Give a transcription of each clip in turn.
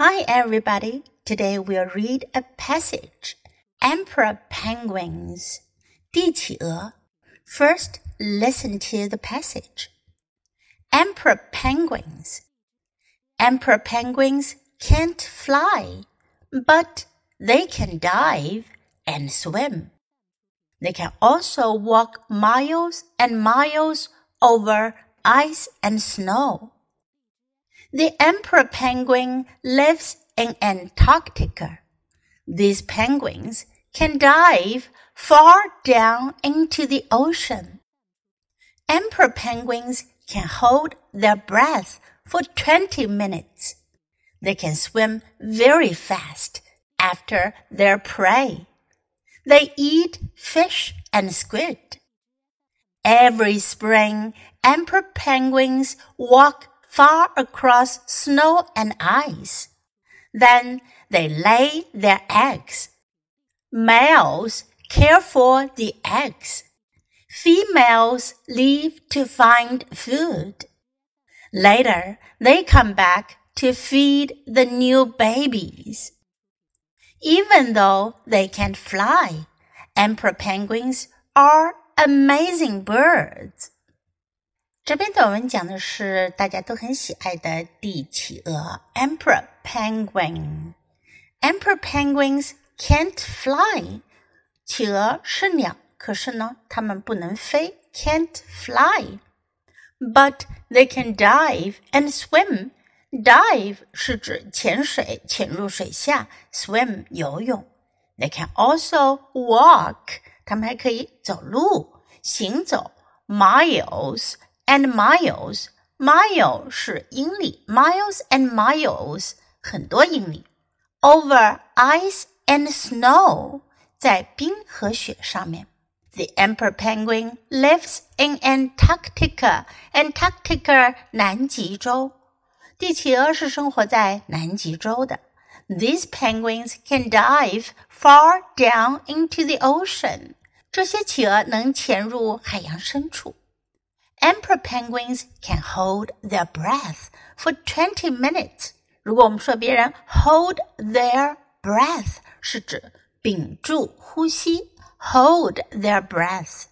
Hi, everybody. Today we'll read a passage. Emperor Penguins. 帝企鹅. First, listen to the passage. Emperor Penguins. Emperor penguins can't fly, but they can dive and swim. They can also walk miles and miles over ice and snow. The emperor penguin lives in Antarctica. These penguins can dive far down into the ocean. Emperor penguins can hold their breath for 20 minutes. They can swim very fast after their prey. They eat fish and squid. Every spring, emperor penguins walk far across snow and ice. Then they lay their eggs. Males care for the eggs. Females leave to find food. Later, they come back to feed the new babies. Even though they can't fly, emperor penguins are amazing birds. 这篇短文讲的是大家都很喜爱的帝企鹅 （Emperor Penguin）。Emperor penguins can't fly。企鹅是鸟，可是呢，它们不能飞，can't fly。But they can dive and swim。Dive 是指潜水，潜入水下；swim 游泳。They can also walk。它们还可以走路，行走，miles。 and miles. Mile 是英里，miles and miles 很多英里。Over ice and snow 在冰和雪上面。The emperor penguin lives in Antarctica. Antarctica 南极洲。帝企鹅是生活在南极洲的。These penguins can dive far down into the ocean. 这些企鹅能潜入海洋深处。 Emperor penguins can hold their breath for twenty minutes. 如果我们说别人 hold their breath，是指屏住呼吸，hold their breath。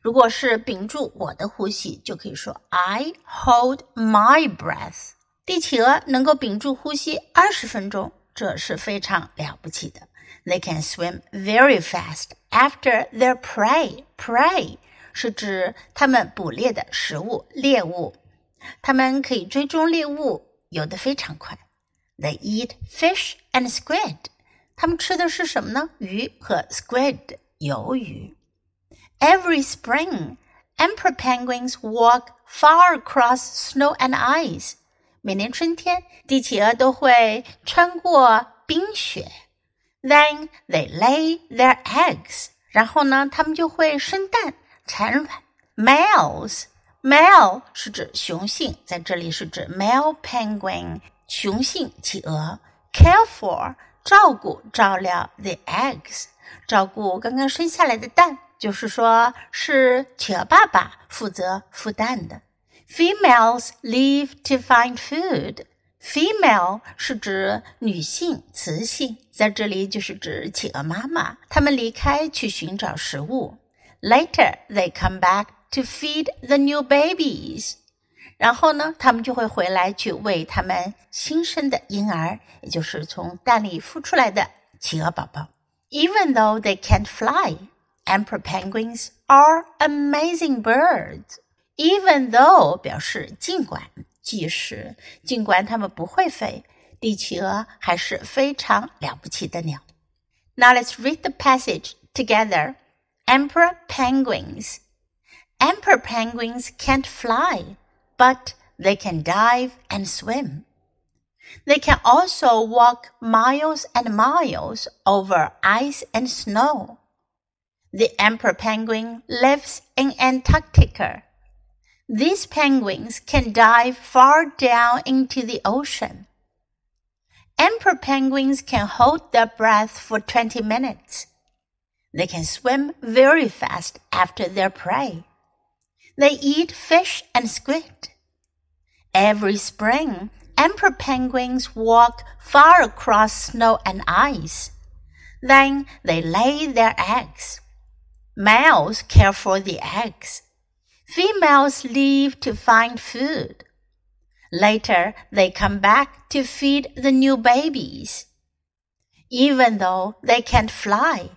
如果是屏住我的呼吸，就可以说 I hold my breath。帝企鹅能够屏住呼吸二十分钟，这是非常了不起的。They can swim very fast after their prey. Prey 是指它们捕猎的食物猎物，它们可以追踪猎物，游得非常快。They eat fish and squid。它们吃的是什么呢？鱼和 squid 鱿鱼。Every spring, emperor penguins walk far across snow and ice。每年春天，帝企鹅都会穿过冰雪。Then they lay their eggs。然后呢，它们就会生蛋。 产卵，males male 是指雄性，在这里是指 male penguin 雄性企鹅，care for 照顾照料 the eggs 照顾刚刚生下来的蛋，就是说是企鹅爸爸负责孵蛋的。Females leave to find food. Female 是指女性，雌性，在这里就是指企鹅妈妈，她们离开去寻找食物。Later, they come back to feed the new babies. 然后呢，他们就会回来去喂他们新生的婴儿，也就是从蛋里孵出来的企鹅宝宝。Even though they can't fly, emperor penguins are amazing birds. Even though 表示尽管，即使尽管它们不会飞，帝企鹅还是非常了不起的鸟。Now let's read the passage together. Emperor penguins. Emperor penguins can't fly, but they can dive and swim. They can also walk miles and miles over ice and snow. The emperor penguin lives in Antarctica. These penguins can dive far down into the ocean. Emperor penguins can hold their breath for 20 minutes. They can swim very fast after their prey. They eat fish and squid. Every spring, emperor penguins walk far across snow and ice. Then they lay their eggs. Males care for the eggs. Females leave to find food. Later, they come back to feed the new babies. Even though they can't fly,